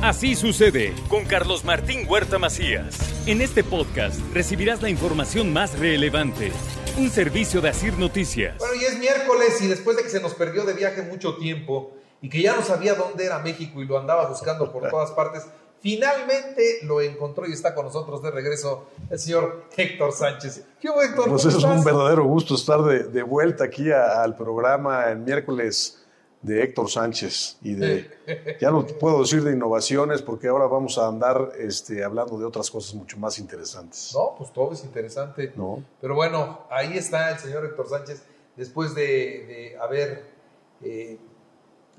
Así sucede con Carlos Martín Huerta Macías. En este podcast recibirás la información más relevante. Un servicio de Asir Noticias. Bueno, y es miércoles y después de que se nos perdió de viaje mucho tiempo y que ya no sabía dónde era México y lo andaba buscando por todas partes, finalmente lo encontró y está con nosotros de regreso el señor Héctor Sánchez. ¿Qué Héctor? Pues es un verdadero gusto estar de, vuelta aquí al programa el miércoles de Héctor Sánchez y de, ya no puedo decir de innovaciones porque ahora vamos a andar este, hablando de otras cosas mucho más interesantes. No, pues todo es interesante. No. Pero bueno, ahí está el señor Héctor Sánchez después de, haber eh,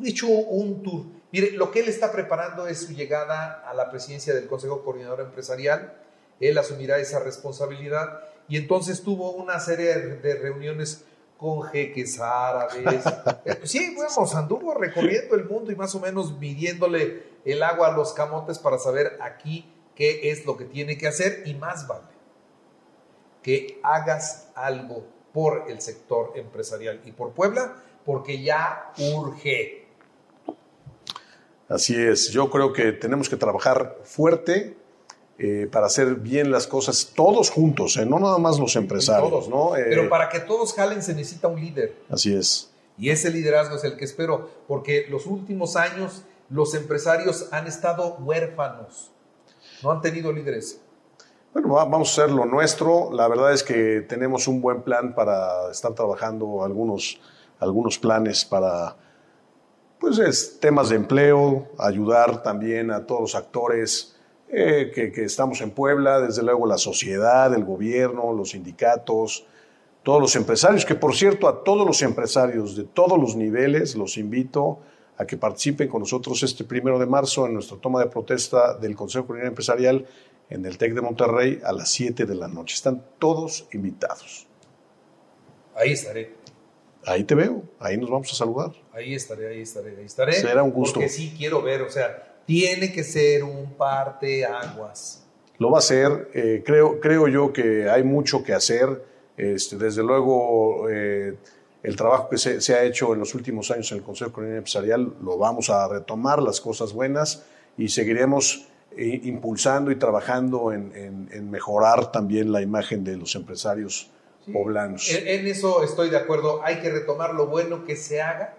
hecho un tour. Mire, lo que él está preparando es su llegada a la presidencia del Consejo Coordinador Empresarial. Él asumirá esa responsabilidad y entonces tuvo una serie de reuniones con jeques árabes. Sí, bueno, anduvo recorriendo el mundo y más o menos midiéndole el agua a los camotes para saber aquí qué es lo que tiene que hacer y más vale que hagas algo por el sector empresarial y por Puebla, porque ya urge. Así es, yo creo que tenemos que trabajar fuerte eh, para hacer bien las cosas todos juntos, ¿eh? no nada más los empresarios. ¿no? Eh, Pero para que todos jalen se necesita un líder. Así es. Y ese liderazgo es el que espero, porque los últimos años los empresarios han estado huérfanos, no han tenido líderes. Bueno, vamos a hacer lo nuestro. La verdad es que tenemos un buen plan para estar trabajando algunos, algunos planes para pues, temas de empleo, ayudar también a todos los actores eh, que, estamos en Puebla, desde luego la sociedad, el gobierno, los sindicatos, todos los empresarios, que por cierto a todos los empresarios de todos los niveles los invito a que participen con nosotros este primero de marzo en nuestra toma de protesta del Consejo Coordinador Empresarial en el TEC de Monterrey a las 7 de la noche. Están todos invitados. Ahí estaré. Ahí te veo, ahí nos vamos a saludar. Ahí estaré, ahí estaré, ahí estaré. Será un gusto. Porque sí quiero ver, o sea, tiene que ser un parte aguas. Lo va a ser, eh, creo, creo yo que hay mucho que hacer. Este, desde luego, eh, el trabajo que se, ha hecho en los últimos años en el Consejo Coordinador Empresarial lo vamos a retomar, las cosas buenas, y seguiremos eh, impulsando y trabajando en, mejorar también la imagen de los empresarios poblanos. en eso estoy de acuerdo. Hay que retomar lo bueno que se haga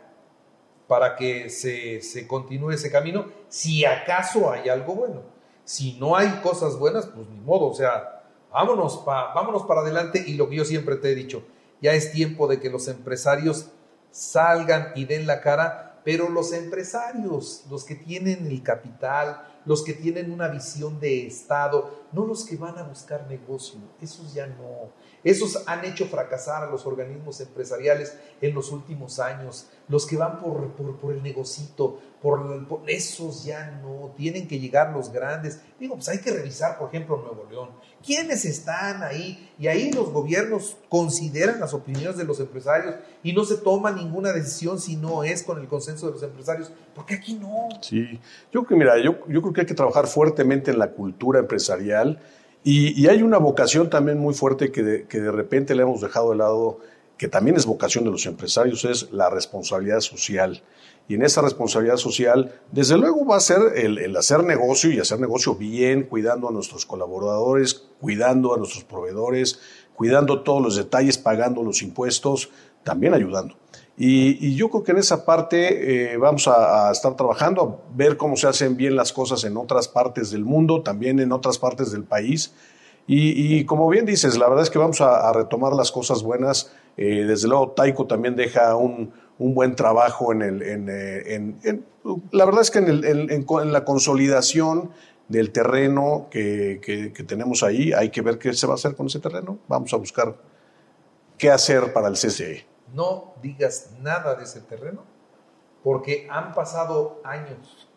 para que se, se continúe ese camino, si acaso hay algo bueno. Si no hay cosas buenas, pues ni modo, o sea, vámonos, vámonos para adelante y lo que yo siempre te he dicho, ya es tiempo de que los empresarios salgan y den la cara, pero los empresarios, los que tienen el capital, los que tienen una visión de Estado, no los que van a buscar negocio, esos ya no. Esos han hecho fracasar a los organismos empresariales en los últimos años. Los que van por, por, el negocito, por, esos ya no. Tienen que llegar los grandes. Digo, pues hay que revisar, por ejemplo, Nuevo León. ¿Quiénes están ahí? Y ahí los gobiernos consideran las opiniones de los empresarios y no se toma ninguna decisión si no es con el consenso de los empresarios. Porque aquí no. Sí, yo creo que, mira, yo, que hay que trabajar fuertemente en la cultura empresarial y, hay una vocación también muy fuerte que de, que de repente le hemos dejado de lado, que también es vocación de los empresarios, es la responsabilidad social. Y en esa responsabilidad social, desde luego va a ser el, hacer negocio y hacer negocio bien, cuidando a nuestros colaboradores, cuidando a nuestros proveedores, cuidando todos los detalles, pagando los impuestos, también ayudando. Y, yo creo que en esa parte eh, vamos a, estar trabajando, a ver cómo se hacen bien las cosas en otras partes del mundo, también en otras partes del país. Y, como bien dices, la verdad es que vamos a, retomar las cosas buenas. Eh, desde luego, Taiko también deja un, buen trabajo en el. En, la verdad es que en, la consolidación del terreno que, que tenemos ahí, hay que ver qué se va a hacer con ese terreno. Vamos a buscar qué hacer para el CCE no digas nada de ese terreno, porque han pasado años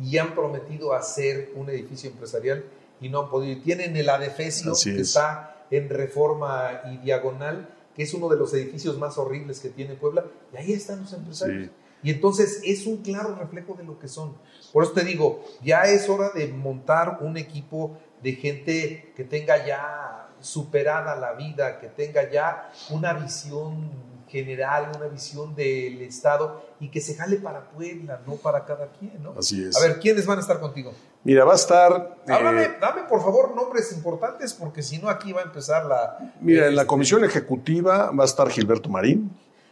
y han prometido hacer un edificio empresarial y no han podido. Tienen el adefesio que está en reforma y diagonal, que es uno de los edificios más horribles que tiene Puebla, y ahí están los empresarios. Y entonces es un claro reflejo de lo que son. Por eso te digo, ya es hora de montar un equipo de gente que tenga ya superada la vida, que tenga ya una visión general, una visión del Estado y que se jale para Puebla, no para cada quien, ¿no? Así es. A ver, ¿quiénes van a estar contigo? Mira, va a estar... eh, Háblame, dame por favor nombres importantes porque si no aquí va a empezar la... mira, en la este, comisión ejecutiva va a estar Gilberto Marín,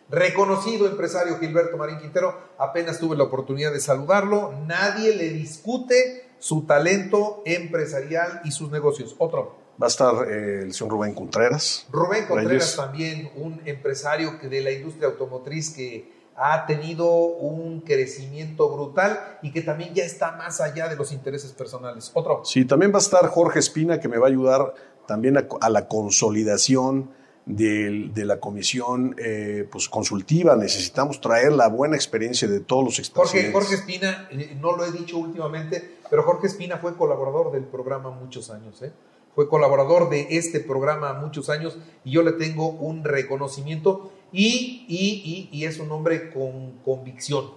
Reconocido empresario Gilberto Marín Quintero, apenas tuve la oportunidad de saludarlo, nadie le discute su talento empresarial y sus negocios. Otro, va a estar eh, el señor Rubén Contreras. Rubén Contreras Reyes. también, un empresario que de la industria automotriz que ha tenido un crecimiento brutal y que también ya está más allá de los intereses personales. Otro, Sí, también va a estar Jorge Espina, que me va a ayudar también a, a la consolidación de, la comisión eh, pues, consultiva. Necesitamos traer la buena experiencia de todos los Jorge, expresidentes. Jorge Espina, eh, no lo he dicho últimamente, pero Jorge Espina fue colaborador del programa muchos años, ¿eh? Fue colaborador de este programa muchos años y yo le tengo un reconocimiento y, y, y, y es un hombre con convicción,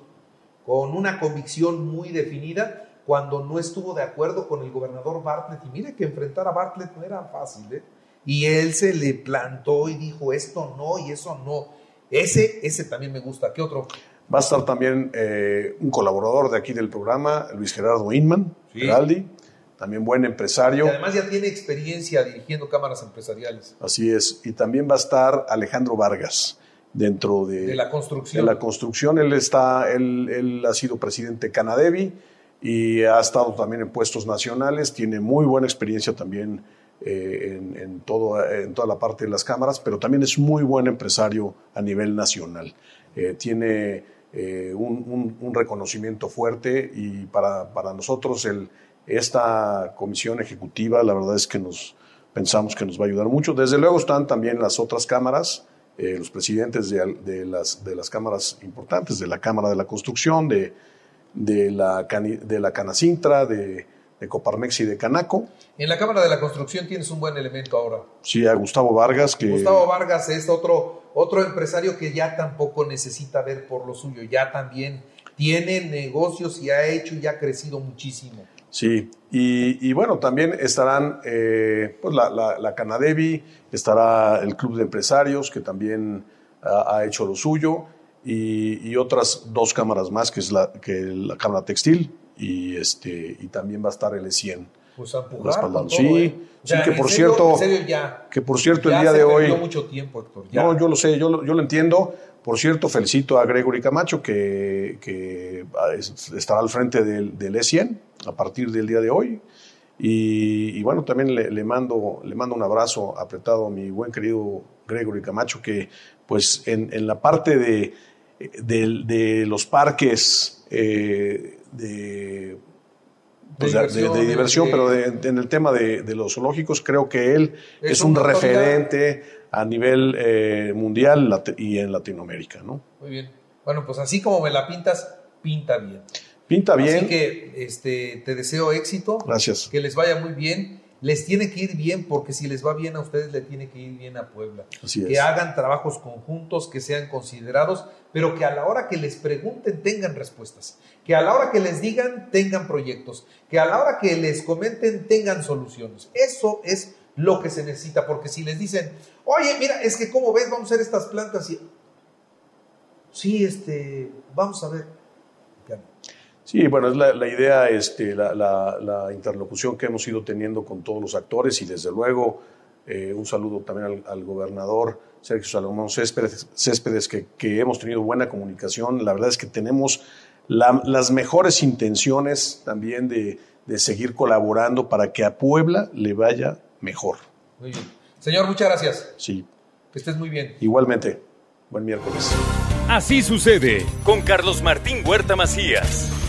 con una convicción muy definida cuando no estuvo de acuerdo con el gobernador Bartlett. Y mire que enfrentar a Bartlett no era fácil, ¿eh? Y él se le plantó y dijo esto no y eso no. Ese, ese también me gusta. ¿Qué otro? Va a estar también eh, un colaborador de aquí del programa, Luis Gerardo Inman, Sí. Geraldi, también buen Y empresario. además ya tiene experiencia dirigiendo cámaras empresariales Así es. Y también va a estar Alejandro Vargas dentro de, de la de construcción. la construcción. Él, está, él, él ha sido presidente de Canadevi y ha estado también en puestos nacionales. Tiene muy buena experiencia también eh, en, en todo, en toda la parte de las cámaras, pero también es muy buen empresario a nivel nacional. Eh, tiene eh, un, un- un reconocimiento fuerte y para, para nosotros el, esta comisión ejecutiva, la verdad es que nos pensamos que nos va a ayudar mucho. Desde luego están también las otras cámaras, eh, los presidentes de, las, de las cámaras importantes, de la Cámara de la Construcción, de, de, la, Cani- de la Canacintra, de, de Coparmex y de Canaco. En la Cámara de la Construcción tienes un buen elemento ahora. Sí, a Gustavo Vargas, que Gustavo Vargas es otro, otro empresario que ya tampoco necesita ver por lo suyo, ya también tiene negocios y ha hecho y ha crecido muchísimo. Sí, y, y bueno, también estarán eh, pues la, la, la Canadevi, estará el Club de Empresarios, que también ha, ha hecho lo suyo, y, y otras dos cámaras más, que es la, que la Cámara Textil, y, este, y también va a estar el E100. Pues a empujar todo, Sí, ¿eh? Sí, que por serio, cierto- en serio ya, Que por cierto, ya el día se de hoy... mucho tiempo, Héctor. ya. No, yo lo sé, yo lo, yo lo entiendo. Por cierto, felicito a Gregory Camacho que, que ah, es- estará al frente del, del E100 a partir del día de hoy. Y, y bueno, también le, le mando, le mando un abrazo apretado a mi buen querido Gregory Camacho, que pues en, en la parte de, de, de los parques eh, de, pues, de- de- de diversión, diversión, de- pero de- en el tema de, de los zoológicos, creo que él Es es, un referente a nivel eh, mundial y en Latinoamérica, ¿no? Muy bien. Bueno, pues así como me la pintas, pinta bien. Pinta bien. Así que este, te deseo éxito. Gracias. que les vaya muy bien. Les tiene que ir bien porque si les va bien a ustedes, le tiene que ir bien a Puebla. Así Que es. hagan trabajos conjuntos, que sean considerados, pero que a la hora que les pregunten tengan respuestas. Que a la hora que les digan tengan proyectos. Que a la hora que les comenten tengan soluciones. Eso es lo que se necesita porque si les dicen, oye, mira, es que como ves, vamos a hacer estas plantas y... Sí, este, vamos a ver. Sí, bueno, es la, la idea, este, la, la- la interlocución que hemos ido teniendo con todos los actores y desde luego eh, un saludo también al, al gobernador Sergio Salomón Céspedes, Céspedes, que, que hemos tenido buena comunicación. La verdad es que tenemos la- las mejores intenciones también de, de seguir colaborando para que a Puebla le vaya mejor. Muy bien. Señor, muchas gracias. Sí, Que estés muy bien. igualmente. Buen miércoles. Así sucede con Carlos Martín Huerta Macías.